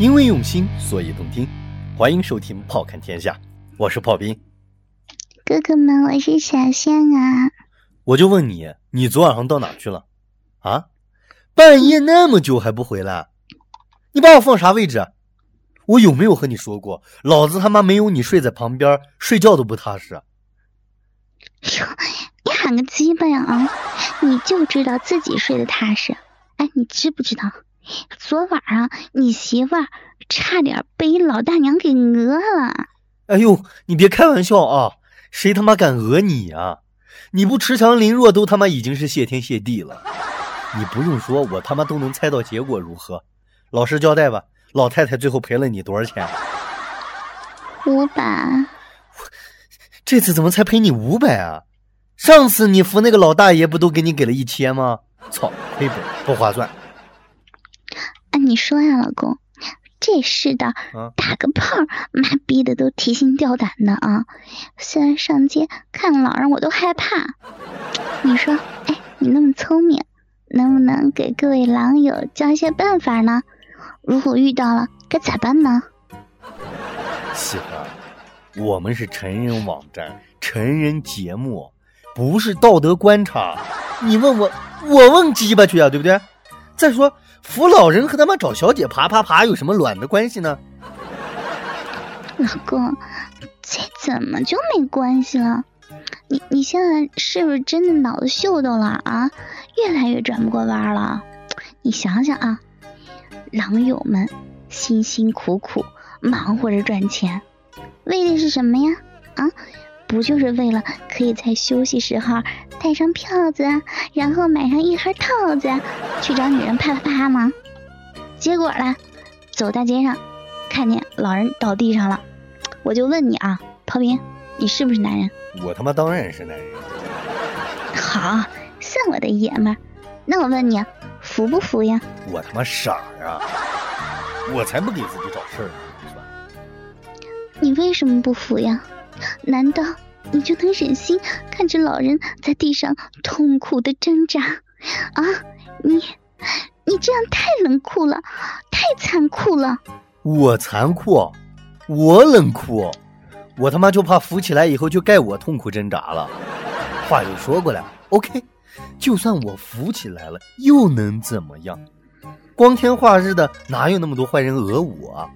因为用心，所以动听。欢迎收听《炮看天下》，我是炮兵。哥哥们，我是小象啊。我就问你，你昨晚上到哪去了？啊？半夜那么久还不回来？你把我放啥位置？我有没有和你说过，老子他妈没有你睡在旁边，睡觉都不踏实。哟，你喊个鸡巴呀啊！你就知道自己睡得踏实。哎，你知不知道，昨晚上你媳妇儿差点被老大娘给讹了。哎呦，你别开玩笑啊！谁他妈敢讹你啊？你不恃强凌弱，都他妈已经是谢天谢地了。你不用说，我他妈都能猜到结果如何。老实交代吧，老太太最后赔了你多少钱？五百。这次怎么才赔你五百啊？上次你扶那个老大爷不都给你给了一千吗？操，亏本不划算。啊，你说呀，老公，这世道，打个炮，妈逼的都提心吊胆的啊！虽然上街看老人我都害怕。你说，哎，你那么聪明，能不能给各位狼友教一些办法呢？如果遇到了，该咋办呢？媳妇，我们是成人网站，成人节目，不是道德观察。你问我，我问鸡巴去啊，对不对？再说扶老人和他妈找小姐爬爬爬有什么卵的关系呢？老公，这怎么就没关系了？你你现在是不是真的脑子秀逗了啊？越来越转不过弯了。你想想啊。狼友们辛辛苦苦忙活着赚钱，为的是什么呀？啊，不就是为了可以在休息时候带上票子，然后买上一盒套子，去找女人啪啪啪吗？结果呢，走大街上，看见老人倒地上了，我就问你啊，炮兵，你是不是男人？我他妈当然是男人。好，算我的爷们儿。那我问你。服不服呀？我他妈傻呀！我才不给自己找事儿呢！你为什么不服呀？难道你就能忍心看着老人在地上痛苦的挣扎？啊，你你这样太冷酷了，太残酷了！我残酷？我冷酷？我他妈就怕扶起来以后就该我痛苦挣扎了。话又说过来，OK。就算我扶起来了，又能怎么样？光天化日的，哪有那么多坏人讹我？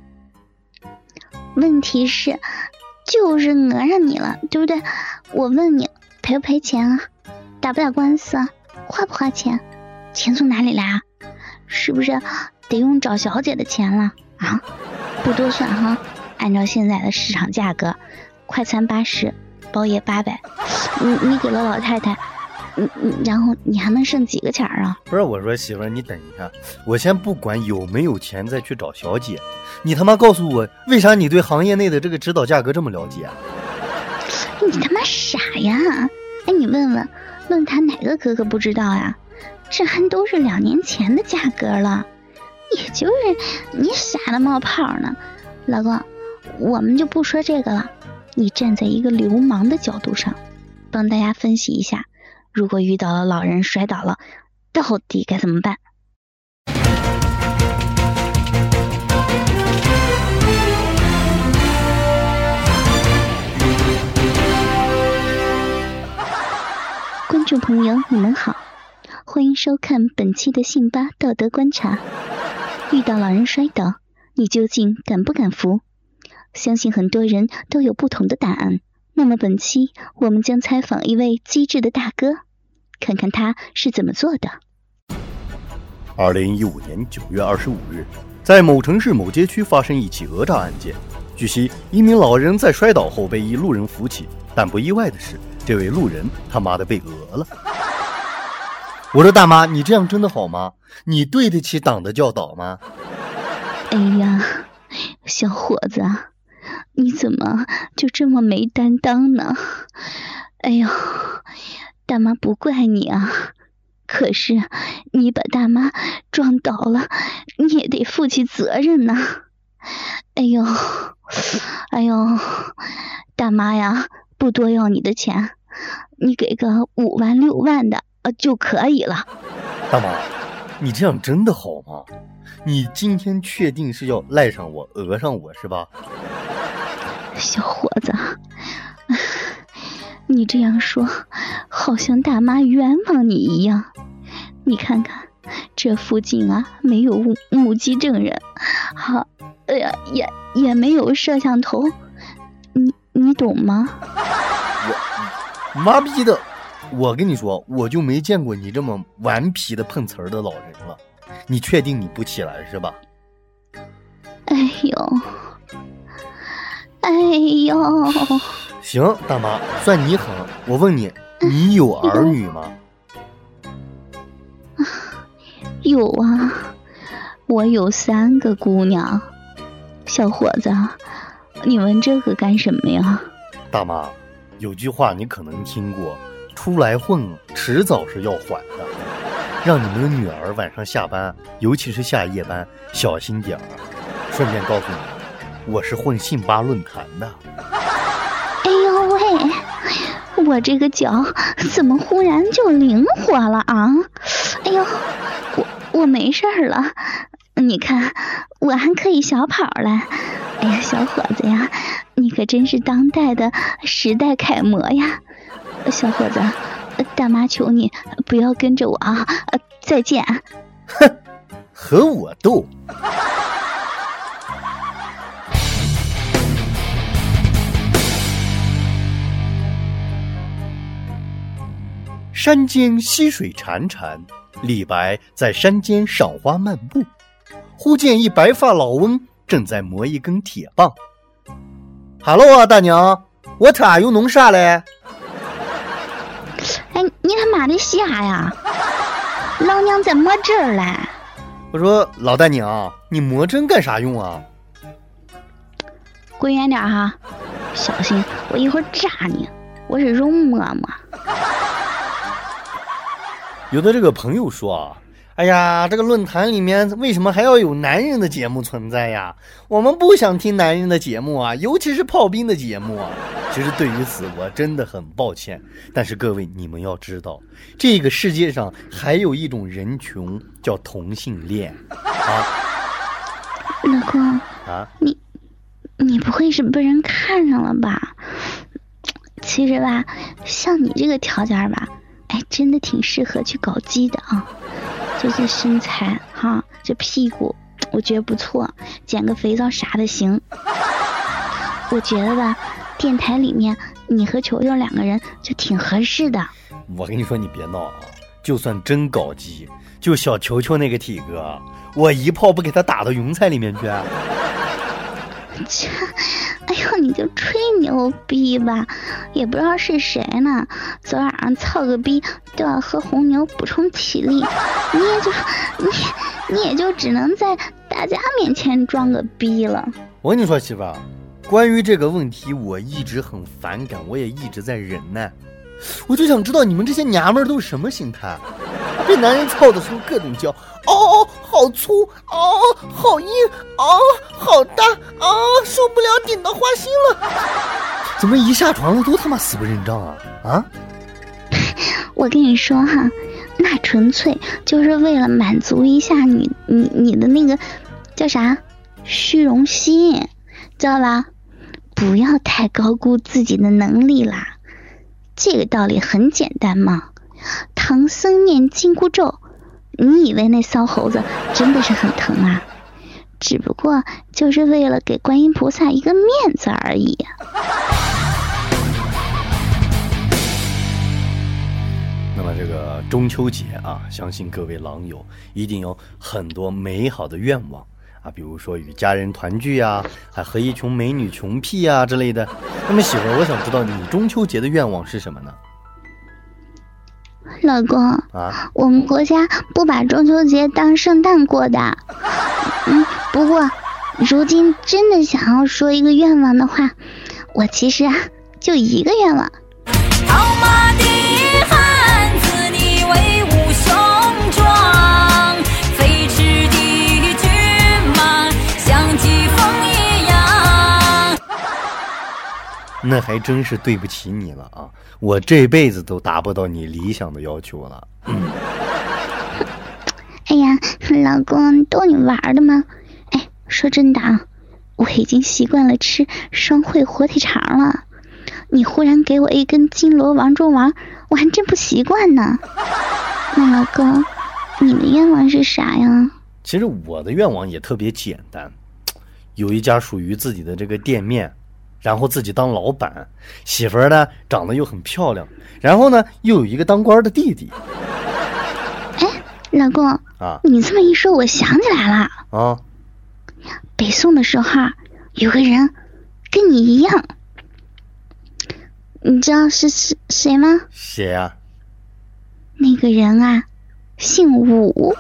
问题是，就是讹上你了，对不对？我问你，赔不赔钱啊？打不打官司啊？花不花钱？钱从哪里来啊？是不是得用找小姐的钱了啊？不多算哈，按照现在的市场价格，快餐八十，包夜八百，你你给了老太太。嗯嗯，然后你还能剩几个钱啊？不是我说媳妇儿，你等一下，我先不管有没有钱再去找小姐，你他妈告诉我，为啥你对行业内的这个指导价格这么了解？你他妈傻呀！哎，你问问论坛哪个哥哥不知道呀？这还都是两年前的价格了，也就是你傻的冒泡呢。老公，我们就不说这个了，你站在一个流氓的角度上，帮大家分析一下。如果遇到了老人摔倒了，到底该怎么办？观众朋友，你们好，欢迎收看本期的信吧道德观察。遇到老人摔倒，你究竟敢不敢扶？相信很多人都有不同的答案。那么本期我们将采访一位机智的大哥，看看他是怎么做的。二零一五年九月二十五日，在某城市某街区发生一起讹诈案件。据悉，一名老人在摔倒后被一路人扶起，但不意外的是，这位路人他妈的被讹了。我说大妈，你这样真的好吗？你对得起党的教导吗？哎呀，小伙子。你怎么就这么没担当呢？哎呦，大妈不怪你啊，可是你把大妈撞倒了，你也得负起责任呐。哎呦，哎呦，大妈呀，不多要你的钱，你给个五万六万的呃就可以了。大妈，你这样真的好吗？你今天确定是要赖上我、讹上我是吧？小伙子，你这样说，好像大妈冤枉你一样。你看看，这附近啊，没有目击证人，好，哎呀，也也没有摄像头，你你懂吗？我妈逼的！我跟你说，我就没见过你这么顽皮的碰瓷儿的老人了。你确定你不起来是吧？哎呦，哎呦！行，大妈，算你狠。我问你，你有儿女吗？有啊，我有三个姑娘。小伙子，你问这个干什么呀？大妈，有句话你可能听过，出来混，迟早是要还的。让你们的女儿晚上下班，尤其是下夜班，小心点儿。顺便告诉你，我是混信巴论坛的。我这个脚怎么忽然就灵活了啊？哎呦，我我没事儿了。你看，我还可以小跑了。哎呀，小伙子呀，你可真是当代的时代楷模呀！小伙子。大妈，求你不要跟着我啊！再见。哼，和我斗。山间溪水潺潺，李白在山间赏花漫步，忽见一白发老翁正在磨一根铁棒。Hello 啊，大娘，What are you 弄啥嘞？哎，你他妈的瞎呀！老娘在磨针嘞。我说老大娘，你磨针干啥用啊？滚远点哈，小心我一会儿扎你！我是容嬷嬷。有的这个朋友说啊。哎呀，这个论坛里面为什么还要有男人的节目存在呀？我们不想听男人的节目啊，尤其是炮兵的节目啊。其实对于此，我真的很抱歉。但是各位，你们要知道，这个世界上还有一种人群叫同性恋啊。老公啊，你你不会是被人看上了吧？其实吧，像你这个条件吧，哎，真的挺适合去搞基的啊。就这身材哈，这屁股我觉得不错，减个肥皂啥的行。我觉得吧，电台里面你和球球两个人就挺合适的。我跟你说，你别闹啊！就算真搞基，就小球球那个体格，我一炮不给他打到云彩里面去？切！哎你就吹牛逼吧，也不知道是谁呢。昨晚上操个逼都要喝红牛补充体力，你也就你你也就只能在大家面前装个逼了。我跟你说，媳妇儿，关于这个问题，我一直很反感，我也一直在忍耐。我就想知道你们这些娘们儿都是什么心态？被男人操的时候各种叫，哦，好粗，哦，好硬，哦，好大，哦，受不了，顶到花心了。怎么一下床了都他妈死不认账啊？啊？我跟你说哈，那纯粹就是为了满足一下你你你的那个叫啥虚荣心，知道吧？不要太高估自己的能力啦。这个道理很简单嘛，唐僧念紧箍咒，你以为那骚猴子真的是很疼啊？只不过就是为了给观音菩萨一个面子而已。那么这个中秋节啊，相信各位狼友一定有很多美好的愿望。啊，比如说与家人团聚呀，还和一群美女穷屁呀之类的。那么媳妇，我想知道你中秋节的愿望是什么呢？老公啊，我们国家不把中秋节当圣诞过的。嗯，不过如今真的想要说一个愿望的话，我其实啊就一个愿望。那还真是对不起你了啊！我这辈子都达不到你理想的要求了。哎呀，老公逗你玩的吗？哎，说真的啊，我已经习惯了吃双汇火腿肠了。你忽然给我一根金锣王中王，我还真不习惯呢。那老公，你的愿望是啥呀？其实我的愿望也特别简单，有一家属于自己的这个店面，然后自己当老板，媳妇儿呢长得又很漂亮，然后呢又有一个当官的弟弟。哎，老公啊，你这么一说，我想起来了啊，北宋的时候有个人跟你一样。你知道是是谁吗？谁呀？那个人啊，姓武。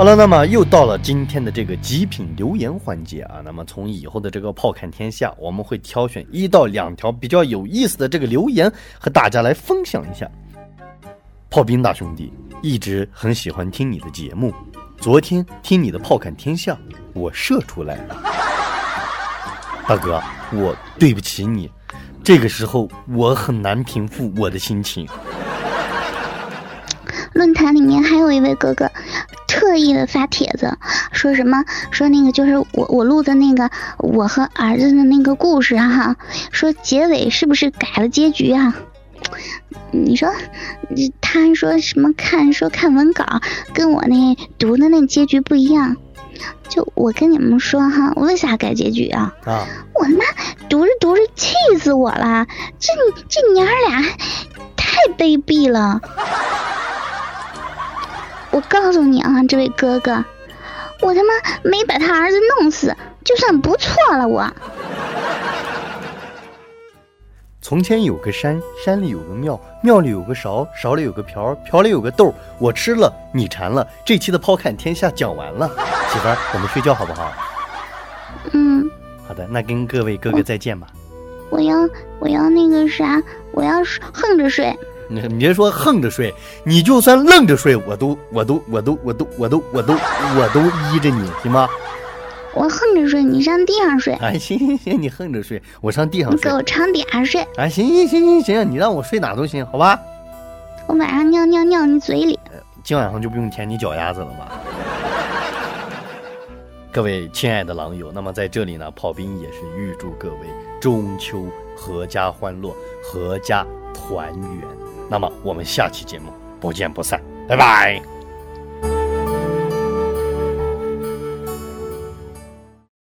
好了，那么又到了今天的这个极品留言环节啊。那么从以后的这个炮看天下，我们会挑选一到两条比较有意思的这个留言和大家来分享一下。炮兵大兄弟一直很喜欢听你的节目，昨天听你的炮看天下，我射出来了。大哥，我对不起你，这个时候我很难平复我的心情。论坛里面还有一位哥哥，特意的发帖子，说什么说那个就是我我录的那个我和儿子的那个故事哈，说结尾是不是改了结局啊？你说，他说什么看说看文稿，跟我那读的那结局不一样。就我跟你们说哈，为啥改结局啊？啊！我他妈读着读着气死我了！这这娘俩太卑鄙了！我告诉你啊，这位哥哥，我他妈没把他儿子弄死，就算不错了。我。从前有个山，山里有个庙，庙里有个勺，勺里有个瓢，瓢里有个豆。我吃了，你馋了。这期的抛看天下讲完了，媳妇儿，我们睡觉好不好？嗯，好的，那跟各位哥哥再见吧。我要我要那个啥，我要横着睡。你你别说横着睡，你就算愣着睡，我都我都我都我都我都我都我都依着你，行吗？我横着睡，你上地上睡。哎，行行行，你横着睡，我上地上睡。你给我床底下睡。哎，行行行行行，你让我睡哪都行，好吧？我晚上尿尿尿你嘴里。今晚上就不用舔你脚丫子了吧？各位亲爱的狼友，那么在这里呢，炮兵也是预祝各位中秋阖家欢乐，阖家团圆。那么我们下期节目不见不散，拜拜。